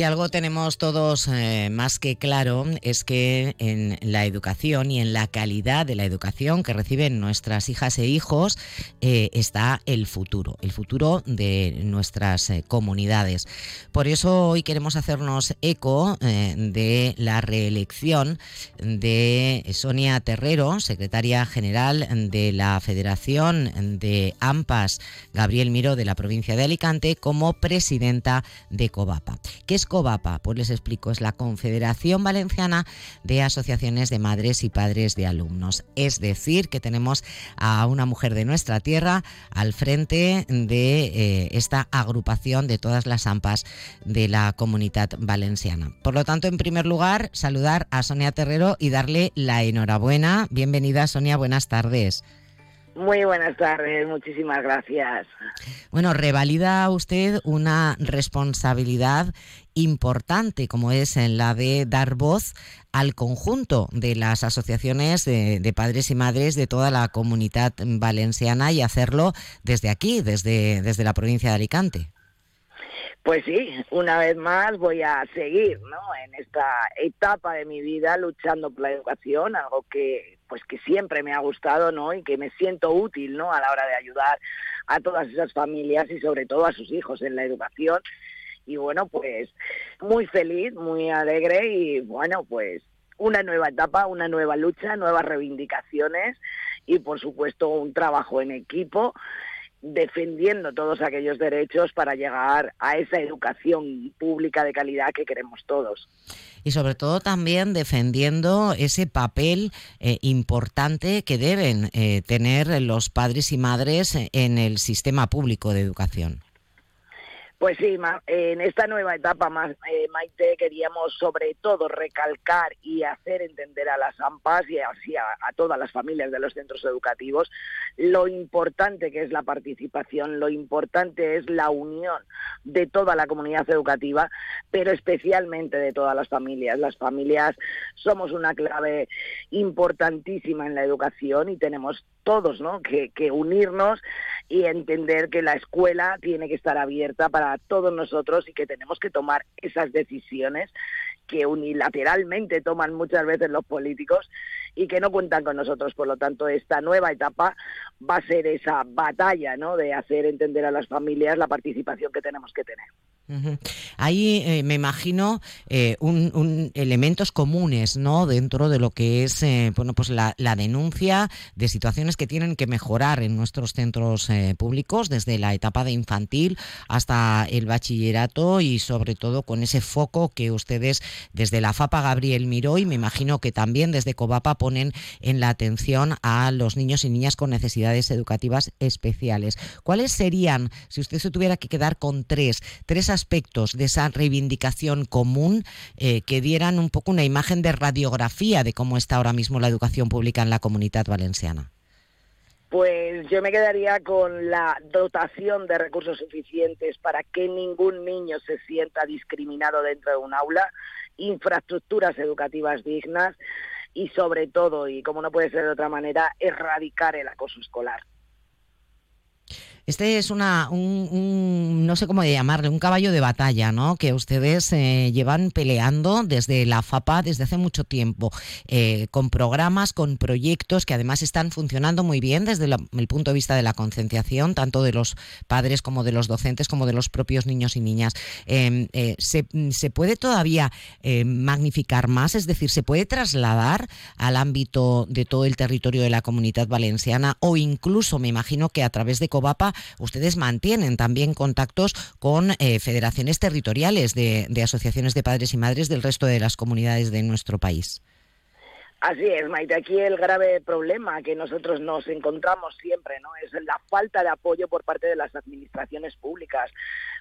Si algo tenemos todos eh, más que claro es que en la educación y en la calidad de la educación que reciben nuestras hijas e hijos eh, está el futuro, el futuro de nuestras eh, comunidades. Por eso hoy queremos hacernos eco de la reelección de Sonia Terrero, secretaria general de la Federación de AMPAS, Gabriel Miro de la provincia de Alicante, como presidenta de COVAPA. ¿Qué es COVAPA? Pues les explico, es la Confederación Valenciana de Asociaciones de Madres y Padres de Alumnos. Es decir, que tenemos a una mujer de nuestra tierra al frente de eh, esta agrupación de todas las AMPAs de la comunidad valenciana. Por lo tanto, en primer lugar, saludar a Sonia Terrero y darle la enhorabuena. Bienvenida, Sonia, buenas tardes. Muy buenas tardes, muchísimas gracias. Bueno, revalida usted una responsabilidad importante como es en la de dar voz al conjunto de las asociaciones de, padres y madres de toda la comunidad valenciana y hacerlo desde aquí, desde, desde la provincia de Alicante. Pues sí, una vez más voy a seguir ¿no? en esta etapa de mi vida luchando por la educación, algo que pues que siempre me ha gustado ¿no? y que me siento útil ¿no? a la hora de ayudar a todas esas familias y sobre todo a sus hijos en la educación. Y bueno, pues muy feliz, muy alegre y bueno, pues una nueva etapa, una nueva lucha, nuevas reivindicaciones y por supuesto un trabajo en equipo defendiendo todos aquellos derechos para llegar a esa educación pública de calidad que queremos todos. Y sobre todo también defendiendo ese papel eh, importante que deben eh, tener los padres y madres en el sistema público de educación. Pues sí, en esta nueva etapa, eh, Maite, queríamos sobre todo recalcar y hacer entender a las AMPAs y a, todas las familias de los centros educativos lo importante que es la participación, lo importante es la unión de toda la comunidad educativa, pero especialmente de todas las familias. Las familias somos una clave importantísima en la educación y tenemos todos ¿no? que unirnos y entender que la escuela tiene que estar abierta para todos nosotros y que tenemos que tomar esas decisiones que unilateralmente toman muchas veces los políticos y que no cuentan con nosotros. Por lo tanto, esta nueva etapa va a ser esa batalla ¿no? de hacer entender a las familias la participación que tenemos que tener. Eh, me imagino eh, un, elementos comunes, ¿no? Dentro de lo que es, eh, bueno, pues la, denuncia de situaciones que tienen que mejorar en nuestros centros públicos, desde la etapa de infantil hasta el bachillerato y sobre todo con ese foco que ustedes desde la FAPA Gabriel Miró y me imagino que también desde Covapa ponen en la atención a los niños y niñas con necesidades educativas especiales. ¿Cuáles serían, si usted se tuviera que quedar con tres, tres aspectos de esa reivindicación común eh, que dieran un poco una imagen de radiografía de cómo está ahora mismo la educación pública en la comunidad valenciana? Pues yo me quedaría con la dotación de recursos suficientes para que ningún niño se sienta discriminado dentro de un aula, infraestructuras educativas dignas y sobre todo, y como no puede ser de otra manera, erradicar el acoso escolar. Este es una, un, no sé cómo llamarle, un caballo de batalla, ¿no? Que ustedes eh, llevan peleando desde la FAPA desde hace mucho tiempo, eh, con programas, con proyectos que además están funcionando muy bien desde el punto de vista de la concienciación, tanto de los padres como de los docentes, como de los propios niños y niñas. Em, eh, se, ¿Se puede todavía magnificar más? Es decir, ¿se puede trasladar al ámbito de todo el territorio de la comunidad valenciana o incluso, me imagino que a través de COVAPA ustedes mantienen también contactos con eh, federaciones territoriales de, asociaciones de padres y madres del resto de las comunidades de nuestro país. Así es, Maite. Aquí el grave problema que nosotros nos encontramos siempre ¿no? es la falta de apoyo por parte de las administraciones públicas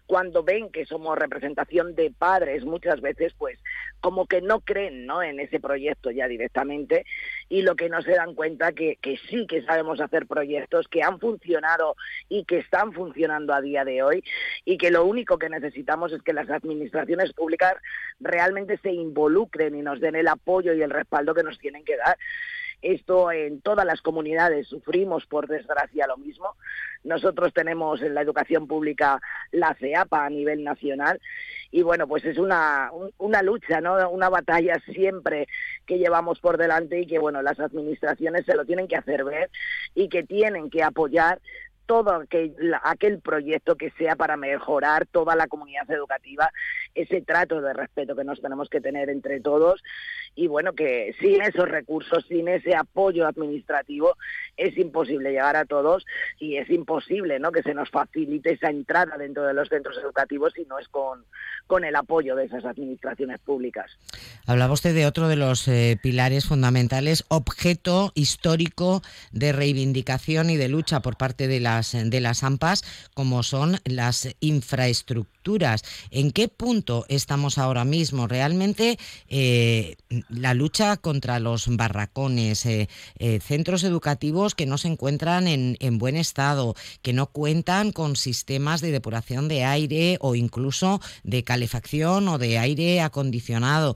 cuando ven que somos representación de padres muchas veces pues como que no creen ¿no? en ese proyecto ya directamente y lo que no se dan cuenta que, que sí que sabemos hacer proyectos que han funcionado y que están funcionando a día de hoy y que lo único que necesitamos es que las administraciones públicas realmente se involucren y nos den el apoyo y el respaldo que nos tienen que dar esto en todas las comunidades sufrimos, por desgracia, lo mismo. Nosotros tenemos en la educación pública la CEAPA a nivel nacional y bueno, pues es una, una lucha, ¿no? Una batalla siempre que llevamos por delante y que, bueno, las administraciones se lo tienen que hacer ver y que tienen que apoyar todo aquel, aquel proyecto que sea para mejorar toda la comunidad educativa, ese trato de respeto que nos tenemos que tener entre todos y bueno, que sin esos recursos, sin ese apoyo administrativo, es imposible llegar a todos y es imposible ¿no? que se nos facilite esa entrada dentro de los centros educativos si no es con, con el apoyo de esas administraciones públicas. Hablaba usted de otro de los eh, pilares fundamentales, objeto histórico de reivindicación y de lucha por parte de la de las AMPAs, como son las infraestructuras. ¿En qué punto estamos ahora mismo? Realmente eh, la lucha contra los barracones, eh, eh, centros educativos que no se encuentran en, buen estado, que no cuentan con sistemas de depuración de aire o incluso de calefacción o de aire acondicionado.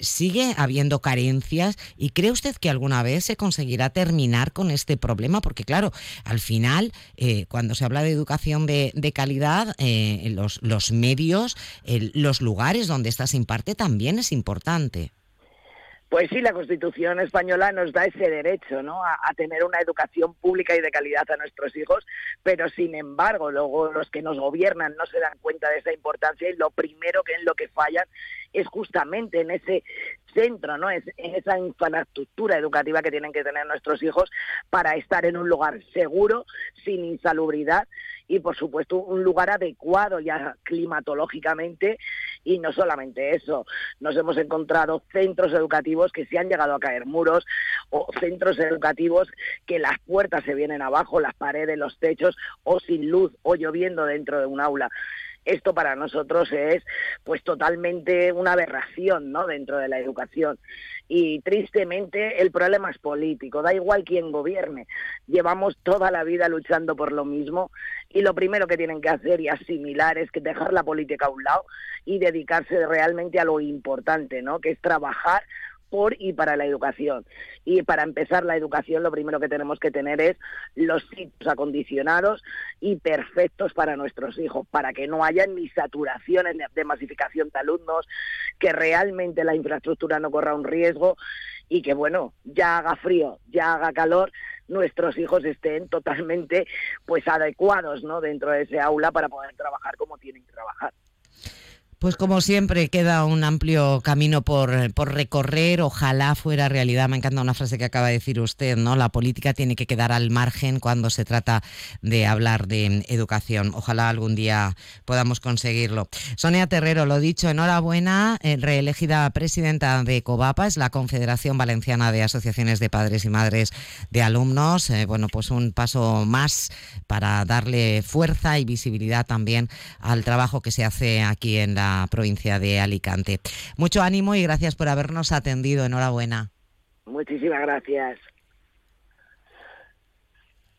sigue habiendo carencias y cree usted que alguna vez se conseguirá terminar con este problema, porque claro, al final eh, cuando se habla de educación de, calidad, eh, los, los medios, los lugares donde esta se imparte también es importante. Pues sí, la Constitución española nos da ese derecho, ¿no? A, tener una educación pública y de calidad a nuestros hijos, pero sin embargo, luego los que nos gobiernan no se dan cuenta de esa importancia y lo primero que en lo que fallan es justamente en ese centro, ¿no? Es en esa infraestructura educativa que tienen que tener nuestros hijos para estar en un lugar seguro, sin insalubridad y por supuesto un lugar adecuado ya climatológicamente y no solamente eso, nos hemos encontrado centros educativos que se han llegado a caer muros o centros educativos que las puertas se vienen abajo, las paredes, los techos o sin luz o lloviendo dentro de un aula esto para nosotros es pues totalmente una aberración ¿no? dentro de la educación y tristemente el problema es político, da igual quién gobierne. Llevamos toda la vida luchando por lo mismo y lo primero que tienen que hacer y asimilar es que dejar la política a un lado y dedicarse realmente a lo importante, ¿no? Que es trabajar por y para la educación. Y para empezar la educación lo primero que tenemos que tener es los sitios acondicionados y perfectos para nuestros hijos, para que no haya ni saturaciones de masificación de alumnos, que realmente la infraestructura no corra un riesgo y que bueno, ya haga frío, ya haga calor, nuestros hijos estén totalmente pues adecuados, ¿no? dentro de ese aula para poder trabajar como tienen que trabajar. Pues como siempre queda un amplio camino por, por, recorrer, ojalá fuera realidad. Me encanta una frase que acaba de decir usted, ¿no? La política tiene que quedar al margen cuando se trata de hablar de educación. Ojalá algún día podamos conseguirlo. Sonia Terrero, lo dicho, enhorabuena, eh, reelegida presidenta de COVAPA, es la Confederación Valenciana de Asociaciones de Padres y Madres de Alumnos. Eh, bueno, pues un paso más para darle fuerza y visibilidad también al trabajo que se hace aquí en provincia de Alicante. Mucho ánimo y gracias por habernos atendido. Enhorabuena. Muchísimas gracias.